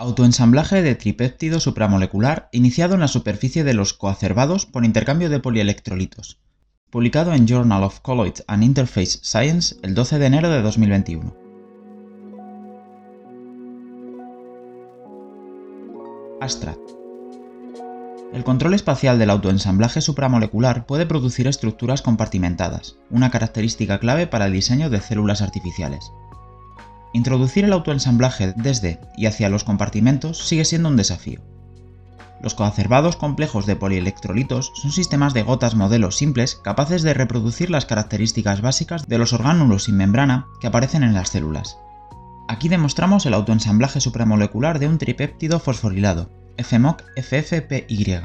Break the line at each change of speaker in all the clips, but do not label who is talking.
Autoensamblaje de tripéptido supramolecular iniciado en la superficie de los coacervados por intercambio de polielectrolitos. Publicado en Journal of Colloid and Interface Science el 12 de enero de 2021. Abstract. El control espacial del autoensamblaje supramolecular puede producir estructuras compartimentadas, una característica clave para el diseño de células artificiales. Introducir el autoensamblaje desde y hacia los compartimentos sigue siendo un desafío. Los coacervados complejos de polielectrolitos son sistemas de gotas modelos simples capaces de reproducir las características básicas de los orgánulos sin membrana que aparecen en las células. Aquí demostramos el autoensamblaje supramolecular de un tripéptido fosforilado, FMOC FFPY,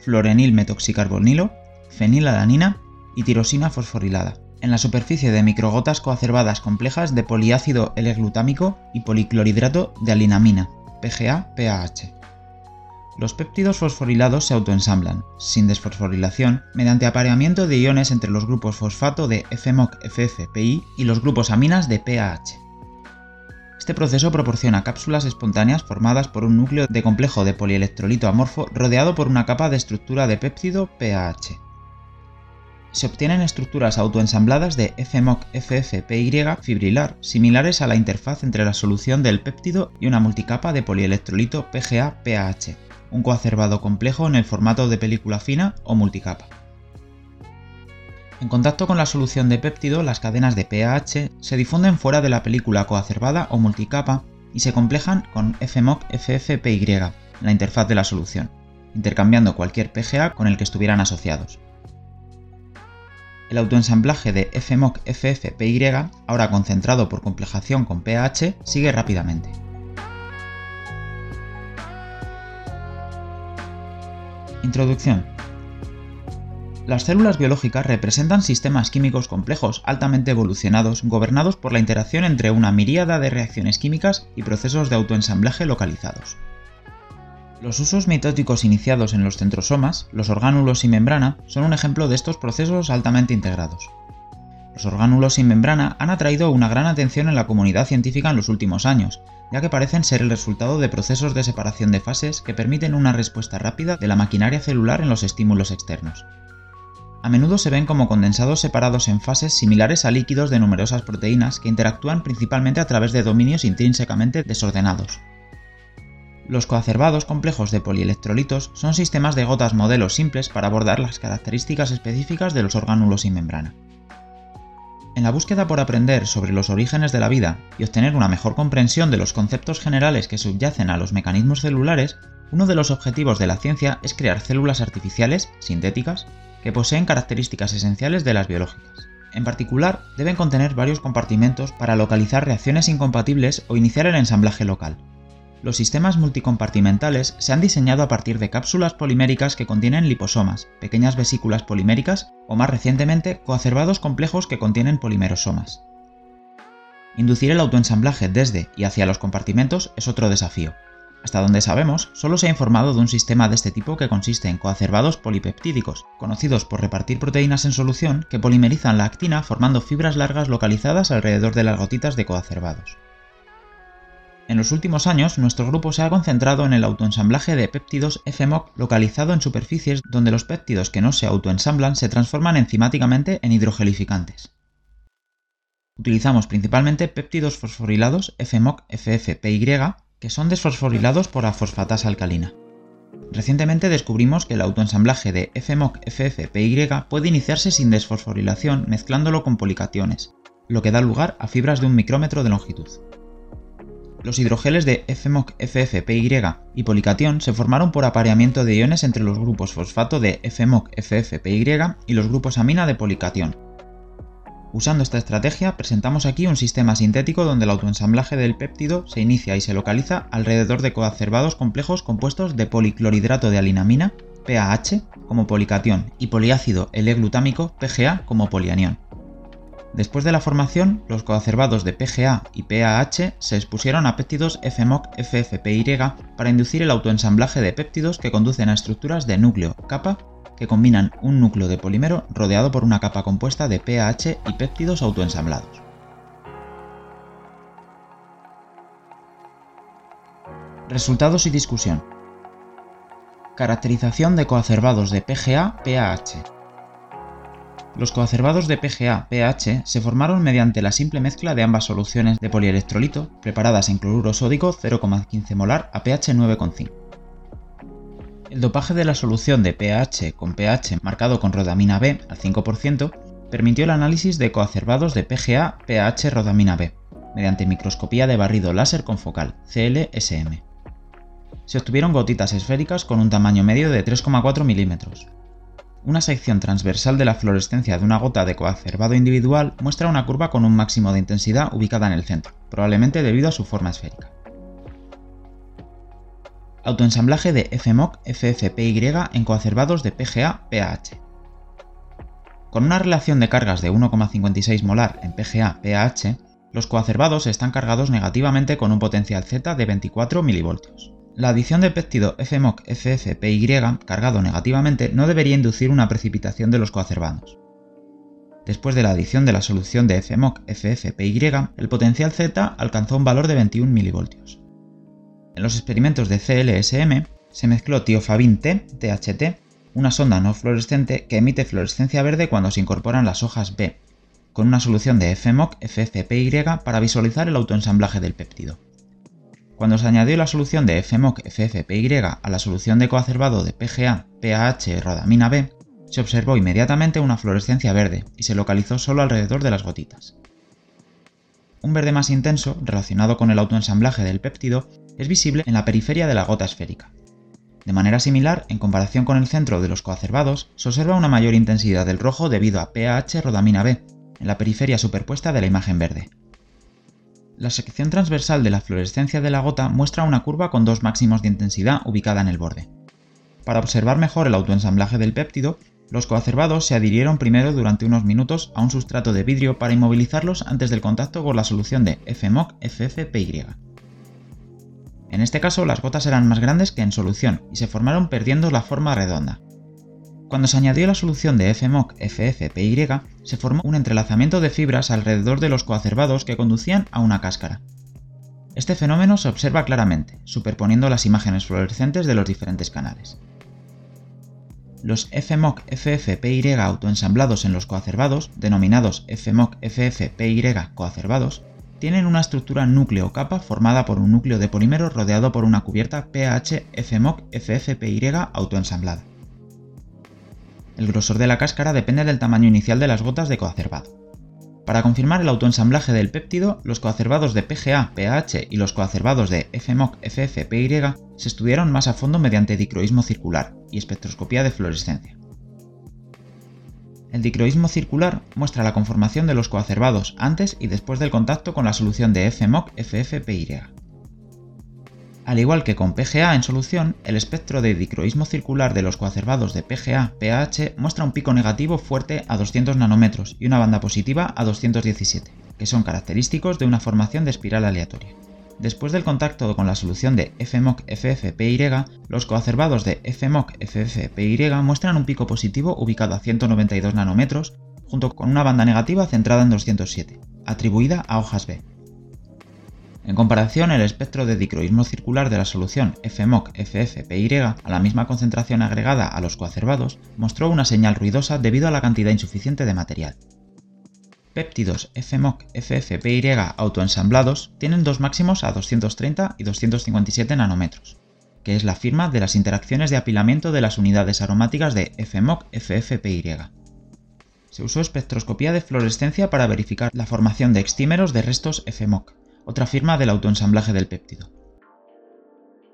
florenil metoxicarbonilo, fenilalanina y tirosina fosforilada en la superficie de microgotas coacervadas complejas de poliácido L-glutámico y policlorhidrato de alinamina, PGA-PAH. Los péptidos fosforilados se autoensamblan, sin desfosforilación, mediante apareamiento de iones entre los grupos fosfato de FMOC-FFPI y los grupos aminas de PAH. Este proceso proporciona cápsulas espontáneas formadas por un núcleo de complejo de polielectrolito amorfo rodeado por una capa de estructura de péptido PAH se obtienen estructuras autoensambladas de FMOC-FFPY fibrilar similares a la interfaz entre la solución del péptido y una multicapa de polielectrolito PGA-PAH, un coacervado complejo en el formato de película fina o multicapa. En contacto con la solución de péptido, las cadenas de PAH se difunden fuera de la película coacervada o multicapa y se complejan con FMOC-FFPY, la interfaz de la solución, intercambiando cualquier PGA con el que estuvieran asociados. El autoensamblaje de FMOC FFPY, ahora concentrado por complejación con PAH, sigue rápidamente. Introducción. Las células biológicas representan sistemas químicos complejos altamente evolucionados gobernados por la interacción entre una miríada de reacciones químicas y procesos de autoensamblaje localizados. Los usos mitóticos iniciados en los centrosomas, los orgánulos sin membrana, son un ejemplo de estos procesos altamente integrados. Los orgánulos sin membrana han atraído una gran atención en la comunidad científica en los últimos años, ya que parecen ser el resultado de procesos de separación de fases que permiten una respuesta rápida de la maquinaria celular en los estímulos externos. A menudo se ven como condensados separados en fases similares a líquidos de numerosas proteínas que interactúan principalmente a través de dominios intrínsecamente desordenados. Los coacervados complejos de polielectrolitos son sistemas de gotas modelos simples para abordar las características específicas de los orgánulos sin membrana. En la búsqueda por aprender sobre los orígenes de la vida y obtener una mejor comprensión de los conceptos generales que subyacen a los mecanismos celulares, uno de los objetivos de la ciencia es crear células artificiales, sintéticas, que poseen características esenciales de las biológicas. En particular, deben contener varios compartimentos para localizar reacciones incompatibles o iniciar el ensamblaje local, los sistemas multicompartimentales se han diseñado a partir de cápsulas poliméricas que contienen liposomas, pequeñas vesículas poliméricas o más recientemente coacervados complejos que contienen polimerosomas. Inducir el autoensamblaje desde y hacia los compartimentos es otro desafío. Hasta donde sabemos, solo se ha informado de un sistema de este tipo que consiste en coacervados polipeptídicos, conocidos por repartir proteínas en solución que polimerizan la actina formando fibras largas localizadas alrededor de las gotitas de coacervados. En los últimos años, nuestro grupo se ha concentrado en el autoensamblaje de péptidos FMOC localizado en superficies donde los péptidos que no se autoensamblan se transforman enzimáticamente en hidrogelificantes. Utilizamos principalmente péptidos fosforilados FMOC-FFPY que son desfosforilados por afosfatasa alcalina. Recientemente descubrimos que el autoensamblaje de FMOC-FFPY puede iniciarse sin desfosforilación mezclándolo con policationes, lo que da lugar a fibras de un micrómetro de longitud. Los hidrogeles de FMOC-FFPY y policatión se formaron por apareamiento de iones entre los grupos fosfato de FMOC-FFPY y los grupos amina de policatión. Usando esta estrategia, presentamos aquí un sistema sintético donde el autoensamblaje del péptido se inicia y se localiza alrededor de coacervados complejos compuestos de policlorhidrato de alinamina, PAH, como policatión, y poliácido L-glutámico, PGA, como polianión. Después de la formación, los coacervados de PGA y PAH se expusieron a péptidos FMOC-FFPY para inducir el autoensamblaje de péptidos que conducen a estructuras de núcleo, capa, que combinan un núcleo de polímero rodeado por una capa compuesta de PAH y péptidos autoensamblados. Resultados y discusión. Caracterización de coacervados de PGA-PAH. Los coacervados de PGA-PAH se formaron mediante la simple mezcla de ambas soluciones de polielectrolito preparadas en cloruro sódico 0,15 molar a pH 9,5. El dopaje de la solución de pH con pH marcado con rodamina B al 5% permitió el análisis de coacervados de PGA-PAH rodamina B mediante microscopía de barrido láser con focal, CLSM. Se obtuvieron gotitas esféricas con un tamaño medio de 3,4 milímetros, una sección transversal de la fluorescencia de una gota de coacervado individual muestra una curva con un máximo de intensidad ubicada en el centro, probablemente debido a su forma esférica. Autoensamblaje de FMOC FFPY en coacervados de PGA-PAH. Con una relación de cargas de 1,56 molar en PGA-PAH, los coacervados están cargados negativamente con un potencial Z de 24 mV. La adición de péptido FMOC-FFPY cargado negativamente no debería inducir una precipitación de los coacervados. Después de la adición de la solución de FMOC-FFPY, el potencial Z alcanzó un valor de 21 mV. En los experimentos de CLSM se mezcló tiofabin T, THT, una sonda no fluorescente que emite fluorescencia verde cuando se incorporan las hojas B, con una solución de FMOC-FFPY para visualizar el autoensamblaje del péptido. Cuando se añadió la solución de FMOC-FFPY a la solución de coacervado de PGA, PAH, rodamina B, se observó inmediatamente una fluorescencia verde y se localizó solo alrededor de las gotitas. Un verde más intenso, relacionado con el autoensamblaje del péptido, es visible en la periferia de la gota esférica. De manera similar, en comparación con el centro de los coacervados, se observa una mayor intensidad del rojo debido a PAH rodamina B, en la periferia superpuesta de la imagen verde. La sección transversal de la fluorescencia de la gota muestra una curva con dos máximos de intensidad ubicada en el borde. Para observar mejor el autoensamblaje del péptido, los coacervados se adhirieron primero durante unos minutos a un sustrato de vidrio para inmovilizarlos antes del contacto con la solución de FMOC-FFPY. En este caso, las gotas eran más grandes que en solución y se formaron perdiendo la forma redonda. Cuando se añadió la solución de FMOC FFPY, se formó un entrelazamiento de fibras alrededor de los coacervados que conducían a una cáscara. Este fenómeno se observa claramente, superponiendo las imágenes fluorescentes de los diferentes canales. Los FMOC FFPY autoensamblados en los coacervados, denominados FMOC FFPY coacervados, tienen una estructura núcleo-capa formada por un núcleo de polímero rodeado por una cubierta PH FMOC FFPY autoensamblada. El grosor de la cáscara depende del tamaño inicial de las gotas de coacervado. Para confirmar el autoensamblaje del péptido, los coacervados de PGA, PAH y los coacervados de FMOC, FFPY se estudiaron más a fondo mediante dicroísmo circular y espectroscopía de fluorescencia. El dicroísmo circular muestra la conformación de los coacervados antes y después del contacto con la solución de FMOC, FFPY. Al igual que con PGA en solución, el espectro de dicroísmo circular de los coacervados de PGA-PAH muestra un pico negativo fuerte a 200 nanómetros y una banda positiva a 217, que son característicos de una formación de espiral aleatoria. Después del contacto con la solución de FMOC-FFPY, los coacervados de FMOC-FFPY muestran un pico positivo ubicado a 192 nanómetros, junto con una banda negativa centrada en 207, atribuida a hojas B. En comparación, el espectro de dicroísmo circular de la solución FMOC-FFPY a la misma concentración agregada a los coacervados mostró una señal ruidosa debido a la cantidad insuficiente de material. Péptidos FMOC-FFPY autoensamblados tienen dos máximos a 230 y 257 nanómetros, que es la firma de las interacciones de apilamiento de las unidades aromáticas de FMOC-FFPY. Se usó espectroscopía de fluorescencia para verificar la formación de extímeros de restos FMOC otra firma del autoensamblaje del péptido.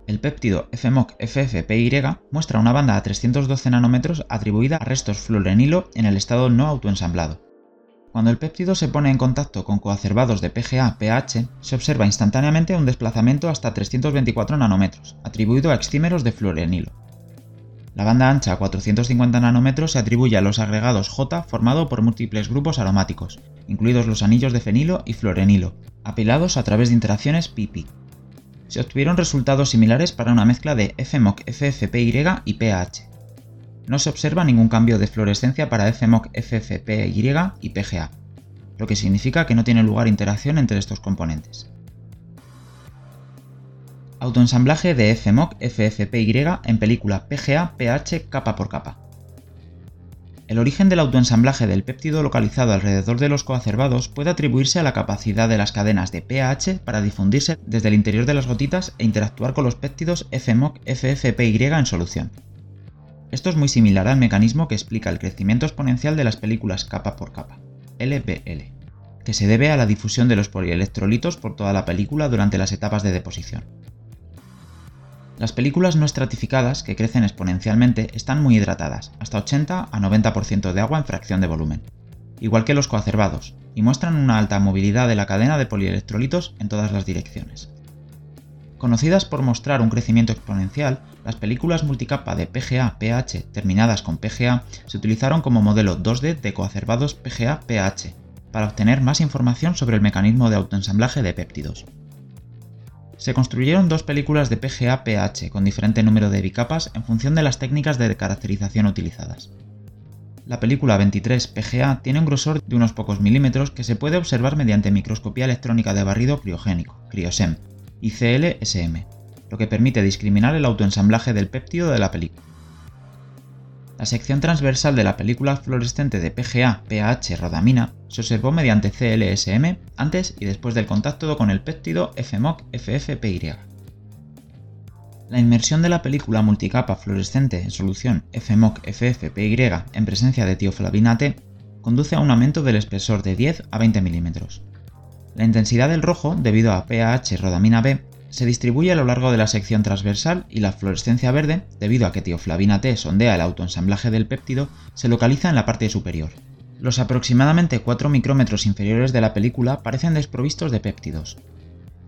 El péptido FMOC-FFPY muestra una banda a 312 nanómetros atribuida a restos fluorenilo en el estado no autoensamblado. Cuando el péptido se pone en contacto con coacervados de PGA-PH, se observa instantáneamente un desplazamiento hasta 324 nanómetros, atribuido a extímeros de fluorenilo. La banda ancha a 450 nanómetros se atribuye a los agregados J formado por múltiples grupos aromáticos, incluidos los anillos de fenilo y fluorenilo, apilados a través de interacciones pp. Se obtuvieron resultados similares para una mezcla de FMOC FFPY y PH. No se observa ningún cambio de fluorescencia para FMOC FFPY y PGA, lo que significa que no tiene lugar interacción entre estos componentes. Autoensamblaje de FMOC FFPY en película PGA PH capa por capa. El origen del autoensamblaje del péptido localizado alrededor de los coacervados puede atribuirse a la capacidad de las cadenas de PAH para difundirse desde el interior de las gotitas e interactuar con los péptidos FMOC FFPY en solución. Esto es muy similar al mecanismo que explica el crecimiento exponencial de las películas capa por capa, LPL, que se debe a la difusión de los polielectrolitos por toda la película durante las etapas de deposición. Las películas no estratificadas, que crecen exponencialmente, están muy hidratadas, hasta 80 a 90% de agua en fracción de volumen, igual que los coacervados, y muestran una alta movilidad de la cadena de polielectrolitos en todas las direcciones. Conocidas por mostrar un crecimiento exponencial, las películas multicapa de PGA-PH terminadas con PGA se utilizaron como modelo 2D de coacervados PGA-PH para obtener más información sobre el mecanismo de autoensamblaje de péptidos se construyeron dos películas de PGA-PH con diferente número de bicapas en función de las técnicas de caracterización utilizadas. La película 23 PGA tiene un grosor de unos pocos milímetros que se puede observar mediante microscopía electrónica de barrido criogénico, CRIOSEM, y CLSM, lo que permite discriminar el autoensamblaje del péptido de la película. La sección transversal de la película fluorescente de PGA-PH rodamina se observó mediante CLSM antes y después del contacto con el péptido FMOC-FFPY. La inmersión de la película multicapa fluorescente en solución FMOC-FFPY en presencia de tioflavina T conduce a un aumento del espesor de 10 a 20 milímetros. La intensidad del rojo, debido a PAH rodamina B, se distribuye a lo largo de la sección transversal y la fluorescencia verde, debido a que tioflavina T sondea el autoensamblaje del péptido, se localiza en la parte superior. Los aproximadamente 4 micrómetros inferiores de la película parecen desprovistos de péptidos.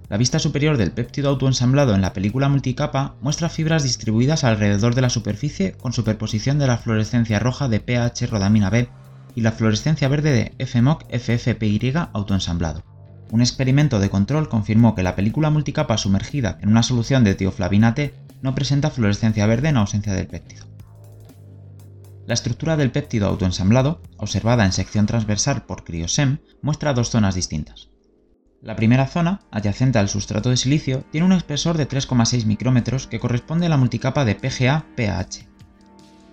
La vista superior del péptido autoensamblado en la película multicapa muestra fibras distribuidas alrededor de la superficie con superposición de la fluorescencia roja de PH rodamina B y la fluorescencia verde de FMOC FFPY autoensamblado. Un experimento de control confirmó que la película multicapa sumergida en una solución de tioflavina T no presenta fluorescencia verde en ausencia del péptido. La estructura del péptido autoensamblado, observada en sección transversal por CRIOSEM, muestra dos zonas distintas. La primera zona, adyacente al sustrato de silicio, tiene un espesor de 3,6 micrómetros que corresponde a la multicapa de PGA-PAH,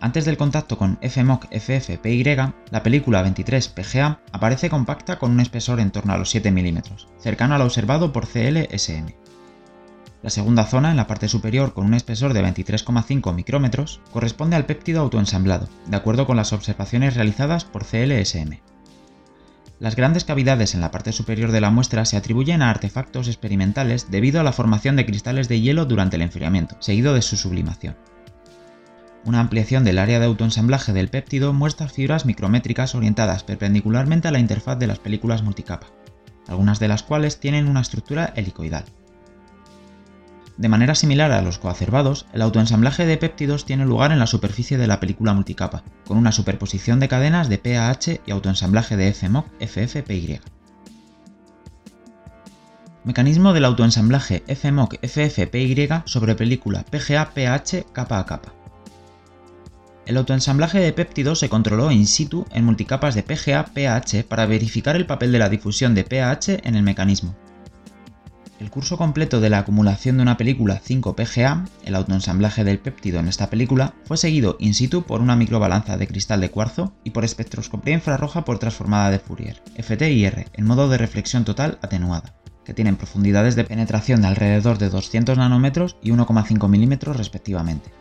antes del contacto con FMOC FFPY, la película 23 PGA aparece compacta con un espesor en torno a los 7 mm, cercano al observado por CLSM. La segunda zona, en la parte superior con un espesor de 23,5 micrómetros, corresponde al péptido autoensamblado, de acuerdo con las observaciones realizadas por CLSM. Las grandes cavidades en la parte superior de la muestra se atribuyen a artefactos experimentales debido a la formación de cristales de hielo durante el enfriamiento, seguido de su sublimación. Una ampliación del área de autoensamblaje del péptido muestra fibras micrométricas orientadas perpendicularmente a la interfaz de las películas multicapa, algunas de las cuales tienen una estructura helicoidal. De manera similar a los coacervados, el autoensamblaje de péptidos tiene lugar en la superficie de la película multicapa, con una superposición de cadenas de PAH y autoensamblaje de FMOC FFPY. Mecanismo del autoensamblaje FMOC FFPY sobre película PGA-PH capa a capa. El autoensamblaje de péptidos se controló in situ en multicapas de PGA-PAH para verificar el papel de la difusión de PAH en el mecanismo. El curso completo de la acumulación de una película 5-PGA, el autoensamblaje del péptido en esta película, fue seguido in situ por una microbalanza de cristal de cuarzo y por espectroscopía infrarroja por transformada de Fourier, FTIR, en modo de reflexión total atenuada, que tienen profundidades de penetración de alrededor de 200 nanómetros y 1,5 milímetros respectivamente.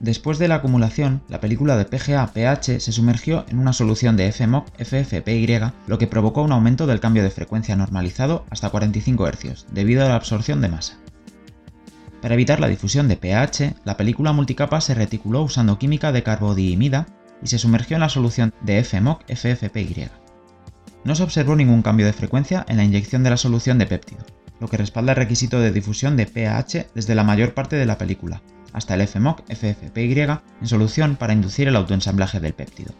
Después de la acumulación, la película de PGA-PH se sumergió en una solución de FMOC-FFPY, lo que provocó un aumento del cambio de frecuencia normalizado hasta 45 Hz, debido a la absorción de masa. Para evitar la difusión de pH, la película multicapa se reticuló usando química de carbodiimida y se sumergió en la solución de FMOC-FFPY. No se observó ningún cambio de frecuencia en la inyección de la solución de péptido, lo que respalda el requisito de difusión de pH desde la mayor parte de la película, hasta el FMOC FFPY en solución para inducir el autoensamblaje del péptido.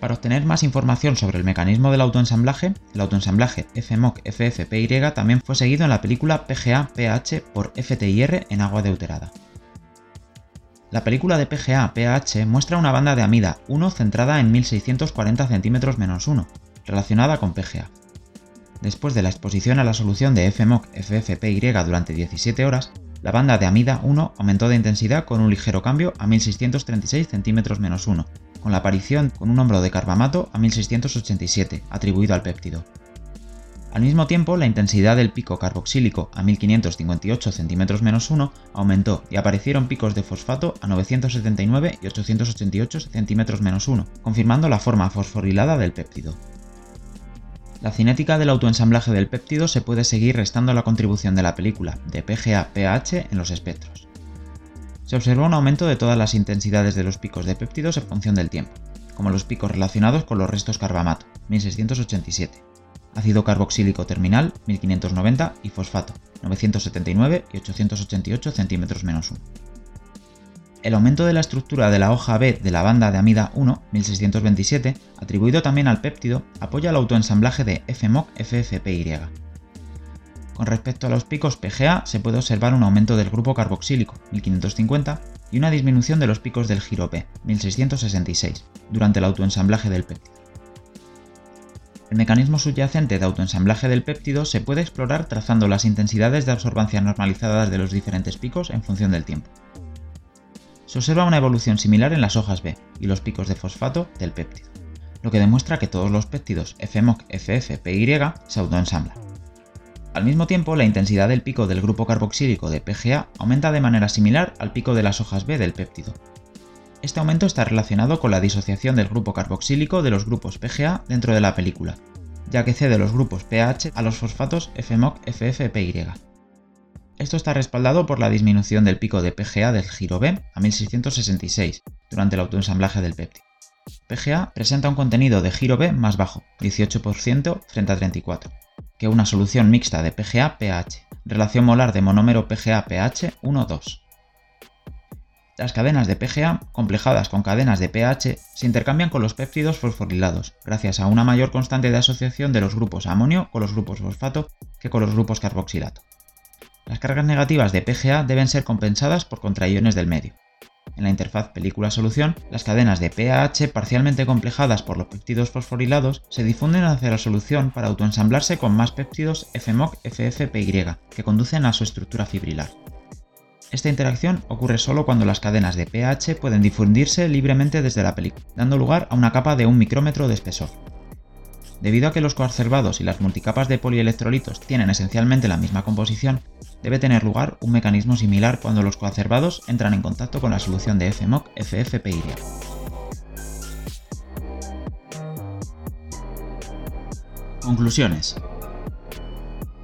Para obtener más información sobre el mecanismo del autoensamblaje, el autoensamblaje FMOC FFPY también fue seguido en la película PGA-PH por FTIR en agua deuterada. La película de PGA-PH muestra una banda de amida 1 centrada en 1640 cm-1, relacionada con PGA. Después de la exposición a la solución de FMOC FFPY durante 17 horas, la banda de amida 1 aumentó de intensidad con un ligero cambio a 1636 cm-1, con la aparición con un hombro de carbamato a 1687, atribuido al péptido. Al mismo tiempo, la intensidad del pico carboxílico a 1558 cm-1 aumentó y aparecieron picos de fosfato a 979 y 888 cm-1, confirmando la forma fosforilada del péptido. La cinética del autoensamblaje del péptido se puede seguir restando la contribución de la película de PGA-PH en los espectros. Se observó un aumento de todas las intensidades de los picos de péptidos en función del tiempo, como los picos relacionados con los restos carbamato, 1687, ácido carboxílico terminal 1590 y fosfato 979 y 888 centímetros menos 1. El aumento de la estructura de la hoja B de la banda de amida 1, 1627, atribuido también al péptido, apoya el autoensamblaje de FMOC-FFPY. Con respecto a los picos PGA, se puede observar un aumento del grupo carboxílico, 1550, y una disminución de los picos del giro P, 1666, durante el autoensamblaje del péptido. El mecanismo subyacente de autoensamblaje del péptido se puede explorar trazando las intensidades de absorbancia normalizadas de los diferentes picos en función del tiempo. Se observa una evolución similar en las hojas B y los picos de fosfato del péptido, lo que demuestra que todos los péptidos FMOC, FF, PY se autoensamblan. Al mismo tiempo, la intensidad del pico del grupo carboxílico de PGA aumenta de manera similar al pico de las hojas B del péptido, este aumento está relacionado con la disociación del grupo carboxílico de los grupos PGA dentro de la película, ya que cede los grupos PH a los fosfatos FMOC FFPY. Esto está respaldado por la disminución del pico de PGA del giro B a 1666 durante el autoensamblaje del péptido. PGA presenta un contenido de giro B más bajo, 18% frente a 34%, que una solución mixta de PGA-PH, relación molar de monómero PGA-PH 1-2. Las cadenas de PGA, complejadas con cadenas de pH, se intercambian con los péptidos fosforilados, gracias a una mayor constante de asociación de los grupos amonio con los grupos fosfato que con los grupos carboxilato. Las cargas negativas de PGA deben ser compensadas por contraiones del medio. En la interfaz película-solución, las cadenas de PAH parcialmente complejadas por los péptidos fosforilados se difunden hacia la solución para autoensamblarse con más péptidos FMOC-FFPY, que conducen a su estructura fibrilar. Esta interacción ocurre solo cuando las cadenas de pH pueden difundirse libremente desde la película, dando lugar a una capa de un micrómetro de espesor. Debido a que los coacervados y las multicapas de polielectrolitos tienen esencialmente la misma composición, debe tener lugar un mecanismo similar cuando los coacervados entran en contacto con la solución de FMOC FFPY. Conclusiones.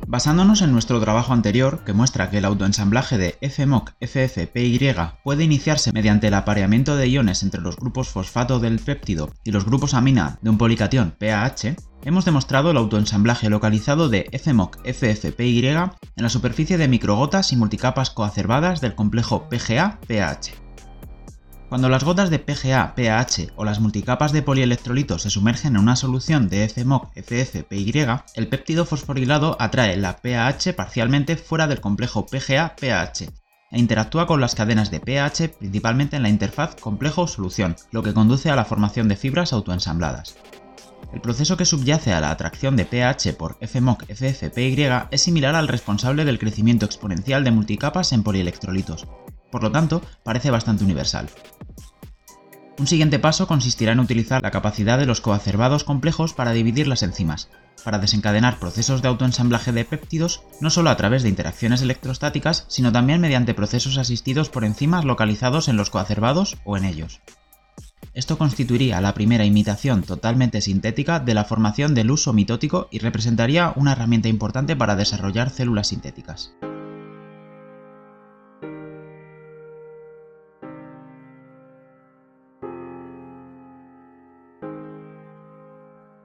Basándonos en nuestro trabajo anterior, que muestra que el autoensamblaje de FMOC FFPY puede iniciarse mediante el apareamiento de iones entre los grupos fosfato del péptido y los grupos amina de un polication PAH, hemos demostrado el autoensamblaje localizado de FMOC FFPY en la superficie de microgotas y multicapas coacervadas del complejo PGA-PAH. Cuando las gotas de PGA, PAH o las multicapas de polielectrolitos se sumergen en una solución de FMOC, FF-PY, el péptido fosforilado atrae la PAH parcialmente fuera del complejo PGA-PAH e interactúa con las cadenas de PAH principalmente en la interfaz complejo-solución, lo que conduce a la formación de fibras autoensambladas. El proceso que subyace a la atracción de PAH por FMOC FF-PY es similar al responsable del crecimiento exponencial de multicapas en polielectrolitos, por lo tanto, parece bastante universal. Un siguiente paso consistirá en utilizar la capacidad de los coacervados complejos para dividir las enzimas, para desencadenar procesos de autoensamblaje de péptidos no solo a través de interacciones electrostáticas, sino también mediante procesos asistidos por enzimas localizados en los coacervados o en ellos. Esto constituiría la primera imitación totalmente sintética de la formación del uso mitótico y representaría una herramienta importante para desarrollar células sintéticas.